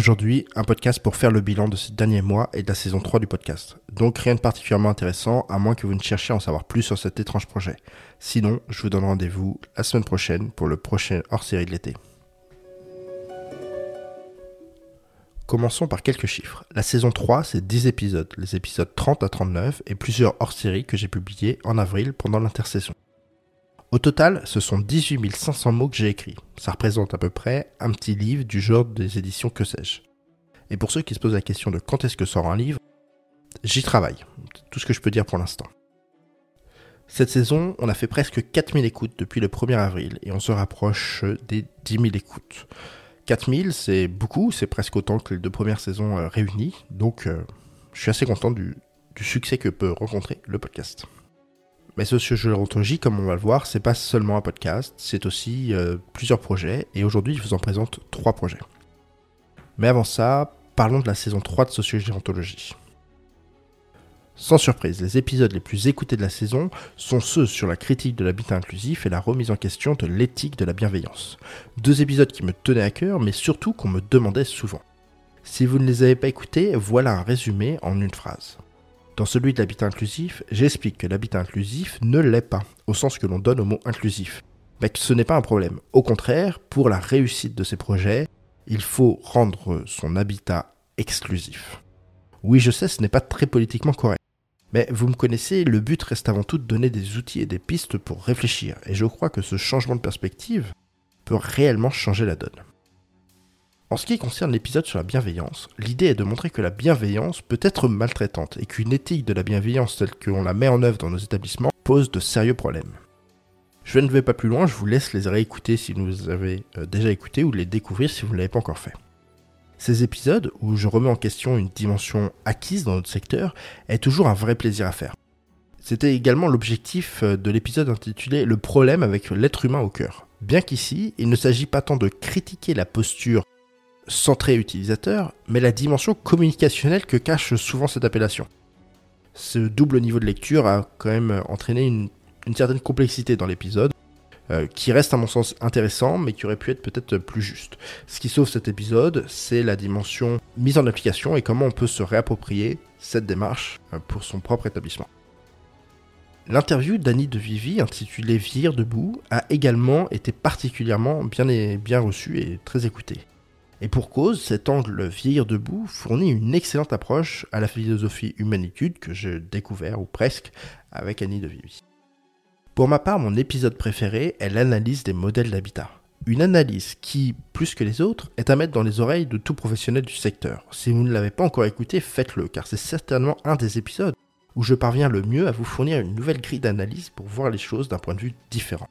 Aujourd'hui, un podcast pour faire le bilan de ces derniers mois et de la saison 3 du podcast. Donc rien de particulièrement intéressant, à moins que vous ne cherchiez à en savoir plus sur cet étrange projet. Sinon, je vous donne rendez-vous la semaine prochaine pour le prochain hors-série de l'été. Commençons par quelques chiffres. La saison 3, c'est 10 épisodes, les épisodes 30 à 39 et plusieurs hors-séries que j'ai publiés en avril pendant l'intersaison. Au total, ce sont 18 500 mots que j'ai écrits. Ça représente à peu près un petit livre du genre des éditions que sais-je. Et pour ceux qui se posent la question de quand est-ce que sort un livre, j'y travaille. tout ce que je peux dire pour l'instant. Cette saison, on a fait presque 4000 écoutes depuis le 1er avril et on se rapproche des 10 000 écoutes. 4000, c'est beaucoup, c'est presque autant que les deux premières saisons euh, réunies, donc euh, je suis assez content du, du succès que peut rencontrer le podcast. Mais Sociogérontologie, comme on va le voir, c'est pas seulement un podcast, c'est aussi euh, plusieurs projets, et aujourd'hui je vous en présente trois projets. Mais avant ça, parlons de la saison 3 de Sociogérontologie. Sans surprise, les épisodes les plus écoutés de la saison sont ceux sur la critique de l'habitat inclusif et la remise en question de l'éthique de la bienveillance. Deux épisodes qui me tenaient à cœur, mais surtout qu'on me demandait souvent. Si vous ne les avez pas écoutés, voilà un résumé en une phrase. Dans celui de l'habitat inclusif, j'explique que l'habitat inclusif ne l'est pas, au sens que l'on donne au mot inclusif. Mais que ce n'est pas un problème. Au contraire, pour la réussite de ces projets, il faut rendre son habitat exclusif. Oui, je sais, ce n'est pas très politiquement correct. Mais vous me connaissez, le but reste avant tout de donner des outils et des pistes pour réfléchir, et je crois que ce changement de perspective peut réellement changer la donne. En ce qui concerne l'épisode sur la bienveillance, l'idée est de montrer que la bienveillance peut être maltraitante et qu'une éthique de la bienveillance telle qu'on la met en œuvre dans nos établissements pose de sérieux problèmes. Je ne vais pas plus loin, je vous laisse les réécouter si vous les avez euh, déjà écoutés ou les découvrir si vous ne l'avez pas encore fait. Ces épisodes, où je remets en question une dimension acquise dans notre secteur, est toujours un vrai plaisir à faire. C'était également l'objectif euh, de l'épisode intitulé Le problème avec l'être humain au cœur. Bien qu'ici, il ne s'agit pas tant de critiquer la posture centré utilisateur, mais la dimension communicationnelle que cache souvent cette appellation. Ce double niveau de lecture a quand même entraîné une, certaine complexité dans l'épisode, euh, qui reste à mon sens intéressant, mais qui aurait pu être peut-être plus juste. Ce qui sauve cet épisode, c'est la dimension mise en application et comment on peut se réapproprier cette démarche euh, pour son propre établissement. L'interview d'Annie de Vivi, intitulée Vieillir debout, a également été particulièrement bien, bien reçue et très écoutée. Et pour cause, cet angle vieillir debout fournit une excellente approche à la philosophie humanitude que j'ai découvert, ou presque, avec Annie de Vivi. Pour ma part, mon épisode préféré est l'analyse des modèles d'habitat. Une analyse qui, plus que les autres, est à mettre dans les oreilles de tout professionnel du secteur. Si vous ne l'avez pas encore écouté, faites-le, car c'est certainement un des épisodes où je parviens le mieux à vous fournir une nouvelle grille d'analyse pour voir les choses d'un point de vue différent.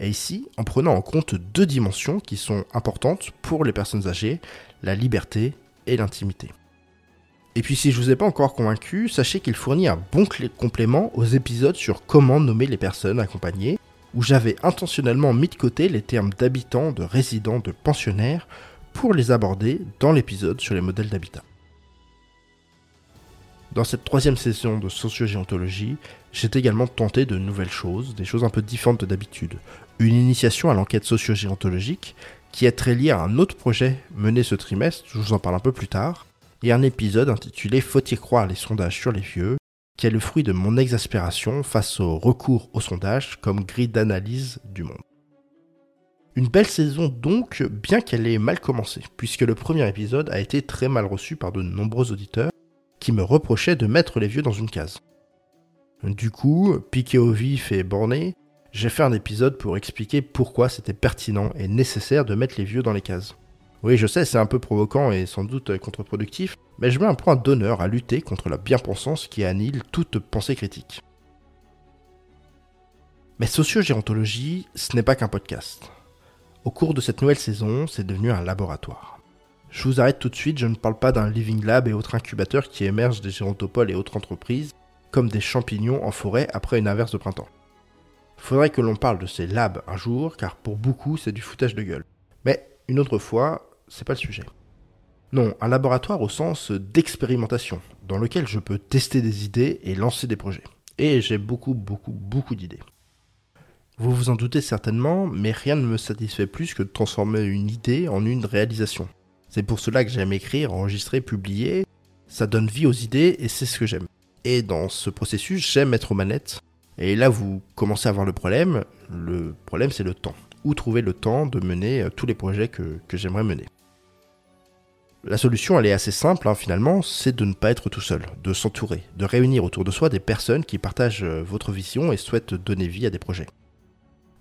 Et ici, en prenant en compte deux dimensions qui sont importantes pour les personnes âgées, la liberté et l'intimité. Et puis si je vous ai pas encore convaincu, sachez qu'il fournit un bon complément aux épisodes sur comment nommer les personnes accompagnées, où j'avais intentionnellement mis de côté les termes d'habitants, de résidents, de pensionnaires, pour les aborder dans l'épisode sur les modèles d'habitat. Dans cette troisième session de sociogéontologie, j'ai également tenté de nouvelles choses, des choses un peu différentes d'habitude. Une initiation à l'enquête sociogéontologique, qui est très liée à un autre projet mené ce trimestre, je vous en parle un peu plus tard, et un épisode intitulé Faut-il croire les sondages sur les vieux, qui est le fruit de mon exaspération face au recours aux sondages comme grille d'analyse du monde. Une belle saison donc, bien qu'elle ait mal commencé, puisque le premier épisode a été très mal reçu par de nombreux auditeurs, qui me reprochait de mettre les vieux dans une case. Du coup, piqué au vif et borné, j'ai fait un épisode pour expliquer pourquoi c'était pertinent et nécessaire de mettre les vieux dans les cases. Oui, je sais, c'est un peu provoquant et sans doute contre-productif, mais je mets un point d'honneur à lutter contre la bien-pensance qui annihile toute pensée critique. Mais sociogérontologie, ce n'est pas qu'un podcast. Au cours de cette nouvelle saison, c'est devenu un laboratoire. Je vous arrête tout de suite, je ne parle pas d'un living lab et autres incubateurs qui émergent des gérontopoles et autres entreprises, comme des champignons en forêt après une inverse de printemps. Faudrait que l'on parle de ces labs un jour, car pour beaucoup c'est du foutage de gueule. Mais une autre fois, c'est pas le sujet. Non, un laboratoire au sens d'expérimentation, dans lequel je peux tester des idées et lancer des projets. Et j'ai beaucoup, beaucoup, beaucoup d'idées. Vous vous en doutez certainement, mais rien ne me satisfait plus que de transformer une idée en une réalisation. C'est pour cela que j'aime écrire, enregistrer, publier. Ça donne vie aux idées et c'est ce que j'aime. Et dans ce processus, j'aime être aux manettes. Et là, vous commencez à voir le problème. Le problème, c'est le temps. Où trouver le temps de mener euh, tous les projets que, j'aimerais mener? La solution, elle est assez simple hein, finalement, c'est de ne pas être tout seul, de s'entourer, de réunir autour de soi des personnes qui partagent euh, votre vision et souhaitent donner vie à des projets.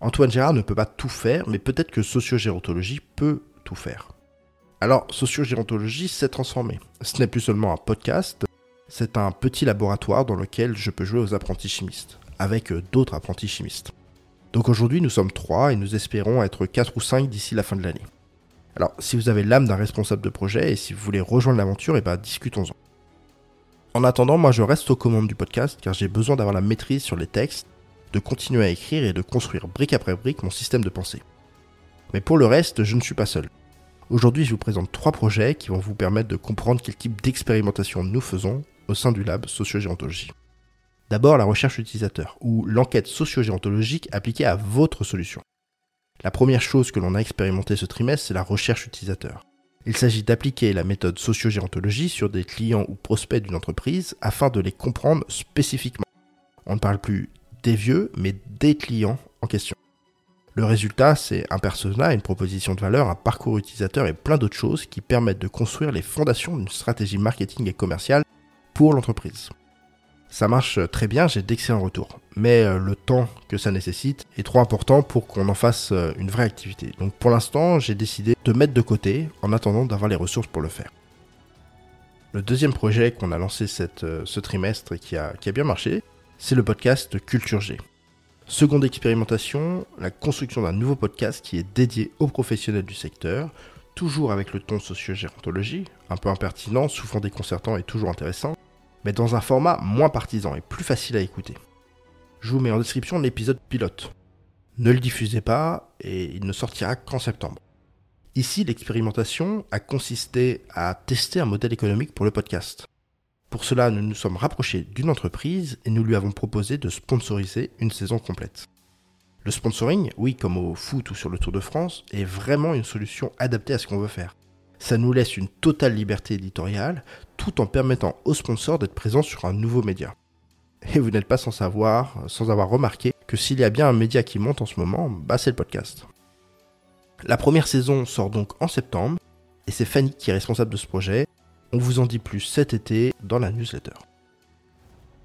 Antoine Gérard ne peut pas tout faire, mais peut-être que sociogérontologie peut tout faire. Alors, sociogérontologie s'est transformée. Ce n'est plus seulement un podcast, c'est un petit laboratoire dans lequel je peux jouer aux apprentis chimistes, avec euh, d'autres apprentis chimistes. Donc aujourd'hui, nous sommes trois et nous espérons être quatre ou cinq d'ici la fin de l'année. Alors, si vous avez l'âme d'un responsable de projet et si vous voulez rejoindre l'aventure, et eh ben discutons-en. En attendant, moi je reste aux commandes du podcast car j'ai besoin d'avoir la maîtrise sur les textes, de continuer à écrire et de construire brique après brique mon système de pensée. Mais pour le reste, je ne suis pas seul. Aujourd'hui, je vous présente trois projets qui vont vous permettre de comprendre quel type d'expérimentation nous faisons au sein du lab sociogéontologie. D'abord, la recherche utilisateur, ou l'enquête sociogéontologique appliquée à votre solution. La première chose que l'on a expérimenté ce trimestre, c'est la recherche utilisateur. Il s'agit d'appliquer la méthode sociogéontologie sur des clients ou prospects d'une entreprise afin de les comprendre spécifiquement. On ne parle plus des vieux, mais des clients en question. Le résultat, c'est un persona, une proposition de valeur, un parcours utilisateur et plein d'autres choses qui permettent de construire les fondations d'une stratégie marketing et commerciale pour l'entreprise. Ça marche très bien, j'ai d'excellents retours. Mais euh, le temps que ça nécessite est trop important pour qu'on en fasse euh, une vraie activité. Donc pour l'instant, j'ai décidé de mettre de côté en attendant d'avoir les ressources pour le faire. Le deuxième projet qu'on a lancé euh, ce trimestre et qui a, qui a bien marché, c'est le podcast Culture G. Seconde expérimentation, la construction d'un nouveau podcast qui est dédié aux professionnels du secteur, toujours avec le ton socio-gérontologie, un peu impertinent, souvent déconcertant et toujours intéressant, mais dans un format moins partisan et plus facile à écouter. Je vous mets en description l'épisode pilote. Ne le diffusez pas et il ne sortira qu'en septembre. Ici, l'expérimentation a consisté à tester un modèle économique pour le podcast. Pour cela, nous nous sommes rapprochés d'une entreprise et nous lui avons proposé de sponsoriser une saison complète. Le sponsoring, oui, comme au foot ou sur le Tour de France, est vraiment une solution adaptée à ce qu'on veut faire. Ça nous laisse une totale liberté éditoriale, tout en permettant aux sponsors d'être présents sur un nouveau média. Et vous n'êtes pas sans savoir, sans avoir remarqué, que s'il y a bien un média qui monte en ce moment, bah c'est le podcast. La première saison sort donc en septembre, et c'est Fanny qui est responsable de ce projet, on vous en dit plus cet été dans la newsletter.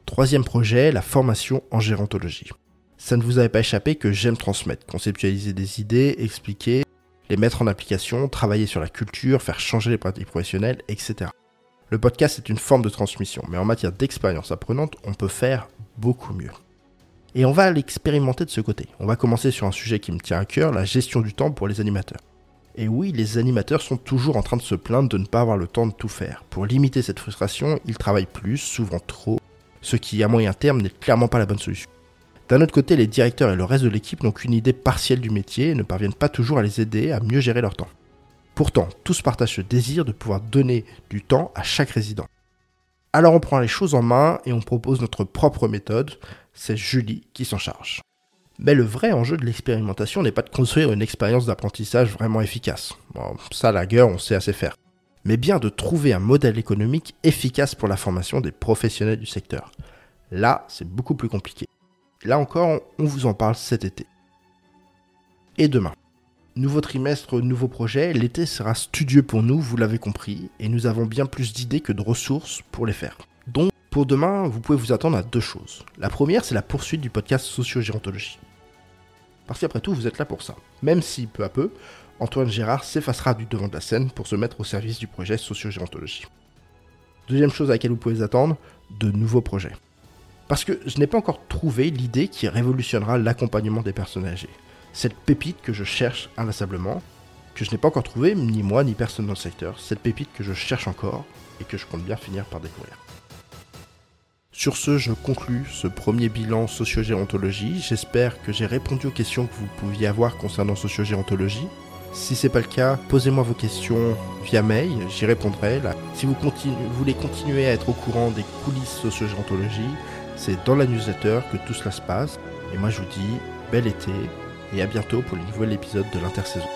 Troisième projet, la formation en gérontologie. Ça ne vous avait pas échappé que j'aime transmettre, conceptualiser des idées, expliquer, mettre en application, travailler sur la culture, faire changer les pratiques professionnelles, etc. Le podcast est une forme de transmission, mais en matière d'expérience apprenante, on peut faire beaucoup mieux. Et on va l'expérimenter de ce côté. On va commencer sur un sujet qui me tient à cœur, la gestion du temps pour les animateurs. Et oui, les animateurs sont toujours en train de se plaindre de ne pas avoir le temps de tout faire. Pour limiter cette frustration, ils travaillent plus, souvent trop, ce qui à moyen terme n'est clairement pas la bonne solution. D'un autre côté, les directeurs et le reste de l'équipe n'ont qu'une idée partielle du métier et ne parviennent pas toujours à les aider à mieux gérer leur temps. Pourtant, tous partagent ce désir de pouvoir donner du temps à chaque résident. Alors on prend les choses en main et on propose notre propre méthode, c'est Julie qui s'en charge. Mais le vrai enjeu de l'expérimentation n'est pas de construire une expérience d'apprentissage vraiment efficace. Bon, ça, la gueule, on sait assez faire. Mais bien de trouver un modèle économique efficace pour la formation des professionnels du secteur. Là, c'est beaucoup plus compliqué. Là encore, on vous en parle cet été. Et demain. Nouveau trimestre, nouveau projet, l'été sera studieux pour nous, vous l'avez compris, et nous avons bien plus d'idées que de ressources pour les faire. Donc, pour demain, vous pouvez vous attendre à deux choses. La première, c'est la poursuite du podcast Sociogérontologie. Parce qu'après tout, vous êtes là pour ça. Même si, peu à peu, Antoine Gérard s'effacera du devant de la scène pour se mettre au service du projet Sociogérontologie. Deuxième chose à laquelle vous pouvez attendre, de nouveaux projets. Parce que je n'ai pas encore trouvé l'idée qui révolutionnera l'accompagnement des personnes âgées. Cette pépite que je cherche inlassablement, que je n'ai pas encore trouvé, ni moi, ni personne dans le secteur. Cette pépite que je cherche encore et que je compte bien finir par découvrir. Sur ce, je conclus ce premier bilan sociogérontologie. J'espère que j'ai répondu aux questions que vous pouviez avoir concernant sociogérontologie. Si c'est pas le cas, posez-moi vos questions via mail, j'y répondrai. Si vous voulez continuer à être au courant des coulisses sociogérontologie, c'est dans la newsletter que tout cela se passe. Et moi je vous dis bel été et à bientôt pour le nouvel épisode de l'intersaison.